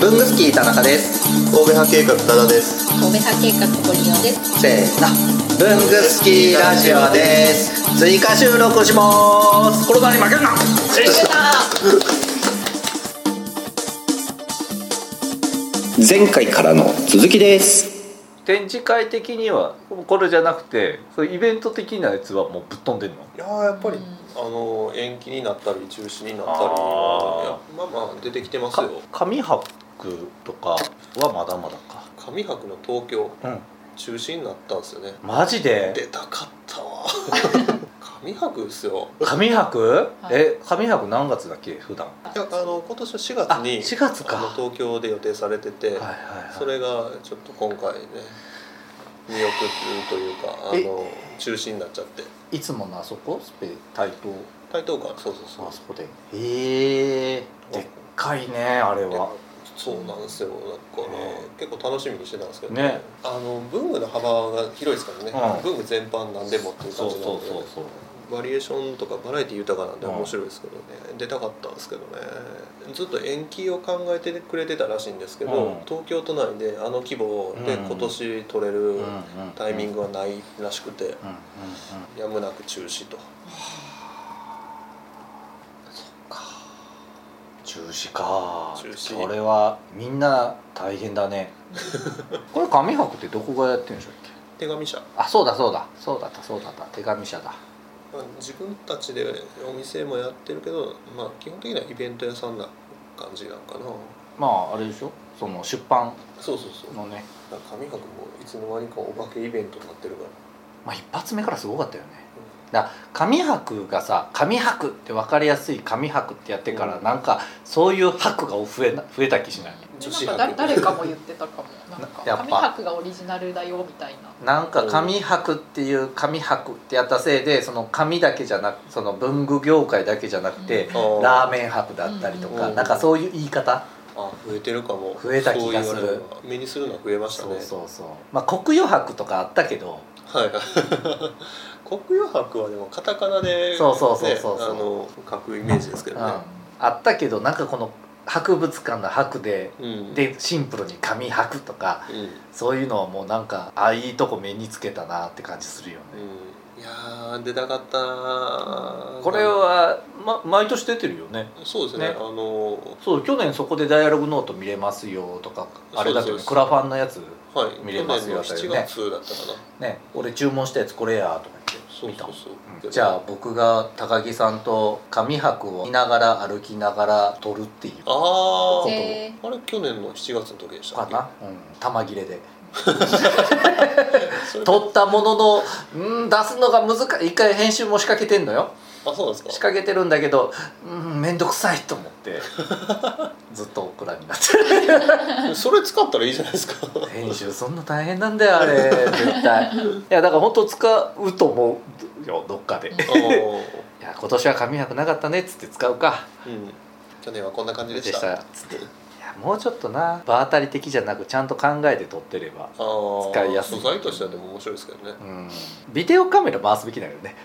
文具スキー田中です。神戸派計画多田です。神戸派計画ポリオです。せーの。文具スキーラジオです。追加収録します。コロナに負けるな。前回からの続きです。展示会的にはこれじゃなくてそイベント的なやつはもうぶっ飛んでんの？いやーやっぱり、あの延期になったり中止になったりまあまあ出てきてますかよ紙箔とかはまだまだか。上白の東京うん。中止になったんですよね。マジで？出たかったわ。上白ですよ。紙箔はい。え紙箔何月だっけ？普段。いやあの今年の4月にあ4月か。あの東京で予定されてて、はいはいはい。それがちょっと今回ね見送るというかあの中止になっちゃって。いつものあそこ？スペ台東台東館そうそうそう。あそこでへえでっかいねあれはそうなんですよ。だから、結構楽しみにしてたんですけどね。あの文具の幅が広いですからね、うん文具全般なんでもっていうそうそう感じなんで。そうそうバリエーションとかバラエティ豊かなんでうん面白いですけどね、出たかったんですけどね。ずっと延期を考えてくれてたらしいんですけど、うん。東京都内であの規模でうん。今年取れるうんうんタイミングはないらしくて、うんうんうん。やむなく中止と中止か。中止。これはみんな大変だね。これ紙箔ってどこがやってるんでしたっけ？手紙社。あそうだそうだ。そうだったそうだった。手紙社だ。まあ自分たちでお店もやってるけど、まあ、基本的にはイベント屋さんな感じなんかな。まああれでしょ？その出版そうそうそう。のね。紙箔もいつの間にかお化けイベントになってるから。まあ一発目からすごかったよねだ紙箔がさ紙箔って分かりやすい紙箔ってやってから、うん。なんかそういう箔が増えな増えた気しない？なんかだ誰かも言ってたかも。なんか 紙箔がオリジナルだよみたいな。なんか紙箔っていう紙箔ってやったせいでその紙だけじゃなくその文具業界だけじゃなくて、あーラーメン箔だったりとか、うん。なんかそういう言い方、あ増えてるかも。増えた気がする。目にするのは増えましたね。そうそうそう。まあ国余箔とかあったけどはいはい国余箔はでもカタカナで、ね、そうそうそうそう。の書くイメージですけどね、あったけどなんかこの博物館の箔でうん。でシンプルに紙箔とかうん、うんそういうのはもうなんかあいいとこ目につけたなって感じするよね、いやー出たかったなこれは、ま、毎年出てるよね。そうですね。ね。あのそう去年そこでダイアログノート見れますよとかあれだけどクラファンのやつはい。見れますよ去年の7月だったかな、ね。俺注文したやつこれやとかそうそうそう、うんじゃあ僕が高木さんと紙箔を見ながら歩きながら撮るっていう。ああへあれ去年の7月の時でしたかな、うん、玉切れで。撮ったもののうん出すのが難しい一回編集も仕掛けてんのよあそうですか？仕掛けてるんだけどうん面倒くさいと思って ずっとオクラになって。るそれ使ったらいいじゃないですか。編集そんな大変なんだよあれ。絶対。いやだから本当使うと思うよどっかで。いや今年は紙箔なかったねっつって使うか。うん。去年はこんな感じでしでしたたっつってもうちょっとな。場当たり的じゃなくちゃんと考えて撮ってれば使いやすい。素材としてはでも面白いですけどね。うん。ビデオカメラ回すべきだよね。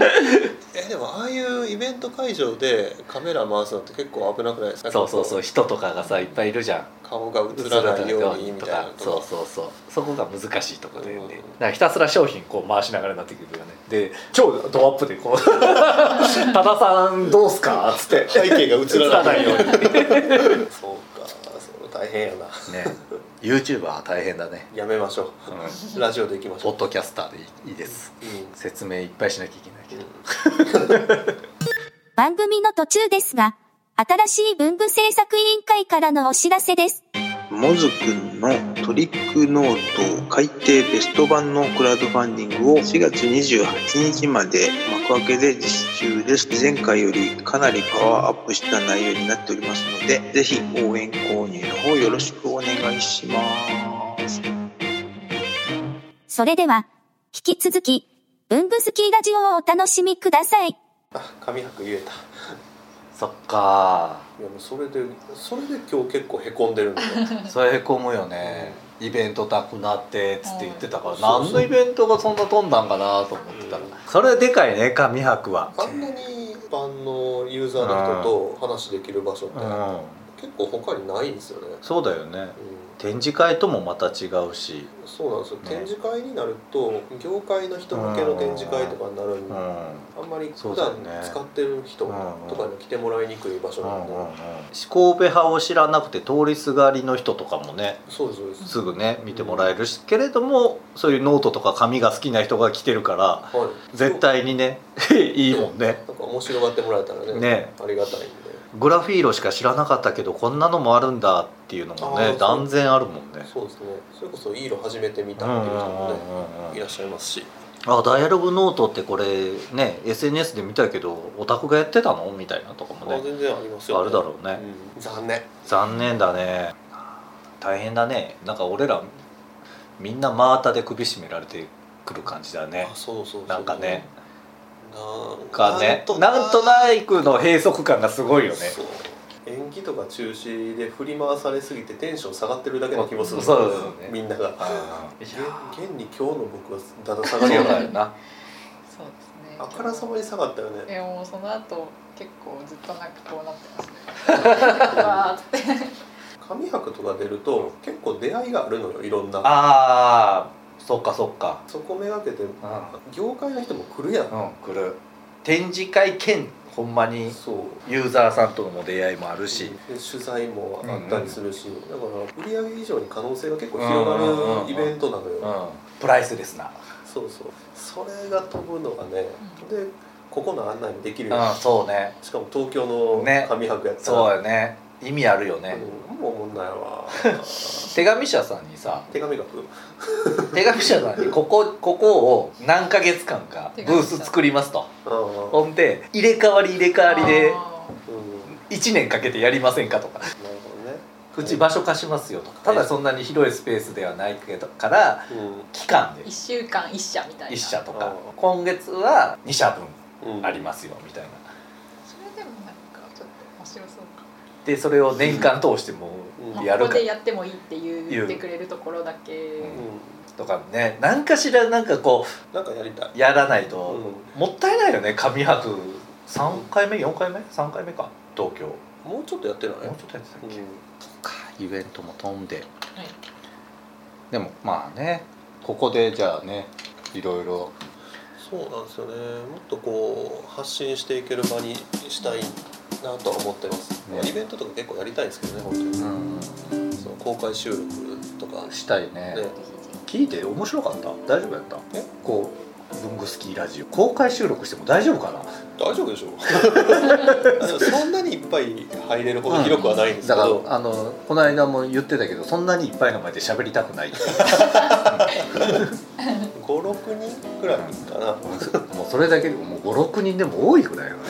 え でもああいうイベント会場でカメラ回すのって結構危なくないですか？そうそうそう人とかがさいっぱいいるじゃん。顔が映らないようにみたいな。とそうかそうそう。そこが難しいところだよね、うん。だからひたすら商品こう回しながらなってくるよね。で超ドアップでこう「多田さんどうすか?」っつって。背景が映らないように。そうかそれ大変やな。ね YouTuber は大変だね、やめましょう。ん、うラジオでいきましょう。ポッドキャスターでいいいいです。うん。説明いっぱいしなきゃいけない。けど、番組の途中ですが、新しい文具制作委員会からのお知らせです。モズくんのトリックノート改訂ベスト版のクラウドファンディングを4月28日まで幕開けで実施中です。前回よりかなりパワーアップした内容になっておりますので、ぜひ応援購入の方よろしくお願いします。それでは、引き続き、文具スキーラジオをお楽しみください。あ紙箔言えたそっか。いやもうそれでそれで今日結構へこんでるんで それへこむよね。イベントなくなってっつって言ってたから、うん何のイベントがそんな飛んだんかなと思ってたら、それでかいね紙箔は。あんなに一般のユーザーの人と話できる場所ってうん。結構他にないんですよね、そうだよね。うん展示会ともまた違うし。そうなんですよ、ね展示会になると業界の人向けの展示会とかになるんで、うん。あんまり普段使ってる人とかに来てもらいにくい場所なんで、神戸派を知らなくて通りすがりの人とかもねそうですそうです、すぐね見てもらえるしけれどもそういうノートとか紙が好きな人が来てるからはい、絶対にね いいもんね。なんか面白がってもらえたらねね。ありがたいんでグラフィーロしか知らなかったけどこんなのもあるんだっていうのもね断然あるもんね。そうですね。それこそいい色初めて見たっていう人もねいらっしゃいますし。あダイアログノートってこれね SNS で見たけどオタクがやってたのみたいなとかもねあ全然ありますよ、あるだろうね。うん。残念。残念だね。大変だね。なんか俺らみんな真綿で首絞められてくる感じだね。あそうそうそう。なんかねなんかねとなんとなくの閉塞感がすごいよね。延期とか中止で振り回されすぎてテンション下がってるだけな気もするね。みんなが。あー。現現に今日の僕はだだ下がりやな。いだよなそうですね。あからさまに下がったよね。いやもうその後結構ずっとなんかこうなってますね。わーって。紙箔とか出ると結構出会いがあるのよいろんな。あーそっかそっか。そこめがけてう業界の人も来るやん、ん、うん、来る。展示会兼ほんまにそう。ユーザーさんとの出会いもあるし、で取材もあったりするし、だから売り上げ以上に可能性が結構広がるイベントなのよ、うん、プライスレスな。そうそう。それが飛ぶのがね、でここの案内もできるよ、うんそうね。しかも東京のね。紙箔やったら、そうよね意味あるよね、うん、もうもんないわ。手紙社さんにさ手紙書く。手紙社さんにここここを何ヶ月間かブース作りますと。ほんで入れ替わり入れ替わりであうん。1年かけてやりませんかとか。なるほどね。うち場所貸しますよとか。ただそんなに広いスペースではないけどから期間で。ー一週間一社みたいな。1社とか。あ今月は2社うん、分ありますよみたいなそれでもなんかちょっと面白そうかでそれを年間通してもうん。やるか。ここでやってもいいって言ってくれるところだけ、うとかね。何かしらなんかこん、なんかやりたい、うやらないうん。ともったいないよね。紙箔3回目？4回目？3回目か。東京。ももうちょっとやってない、うちょっとやってたっけ、うん。か。イベントも飛んで。はい。でもまあねここでじゃあねいろいろ。そうなんですよね。もっとこう発信していける場にしたいなとは思ってます、ね。イベントとか結構やりたいんですけどね本当に、うん。その公開収録とか。したいね。ね。聞いて面白かった？大丈夫やった？え？こう文具スキーラジオ。公開収録しても大丈夫かな？大丈夫でしょ でもそんなにいっぱい入れるほど広くはないんですけだど、からあのこの間も言ってたけどそんなにいっぱいの前で喋りたくない。56人くらいかな。もうそれだけでもう56人でも多いぐらいよね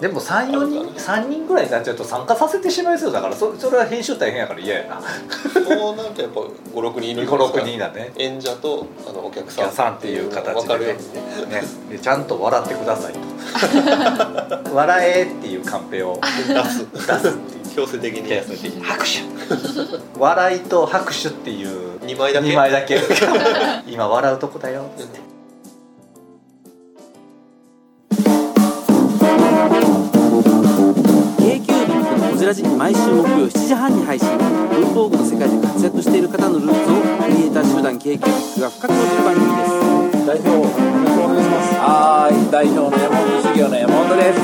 でも34人3人ぐらいになっちゃうと参加させてしまいそうだからそそれは編集大変やから嫌やな。もうなんかやっぱ56人いるじゃないですか？56人だね。演者とあのお客さん。さんっていう形でね。ね。ちゃんと笑ってくださいと。笑えっていうカンペを出す。出すっていう。強制的に。拍手。笑いと拍手っていう。2枚だけ。2枚だけ。今笑うとこだよってジラジ毎週木曜7時半に配信文房具の世界で活躍している方のルーツをクリエイター集団 k q b が深く落ちる番組です。代表よろしくお願いします。はい代表の山本修行の山本です、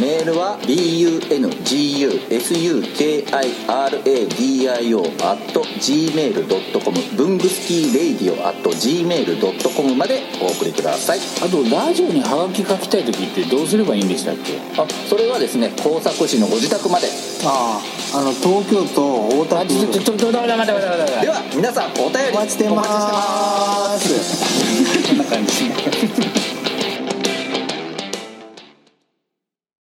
メールは bungusukiradio.gmail.com 文具スキーレイディオ .gmail.com までお送りください。あとラジオにハガキ書きたい時ってどうすればいいんでしたっけ？あそれはですね工作士のご自宅まで。あああの東京都大田あちょちょちょちょ待って待って待って待って。では皆さんお便りお待ちしてます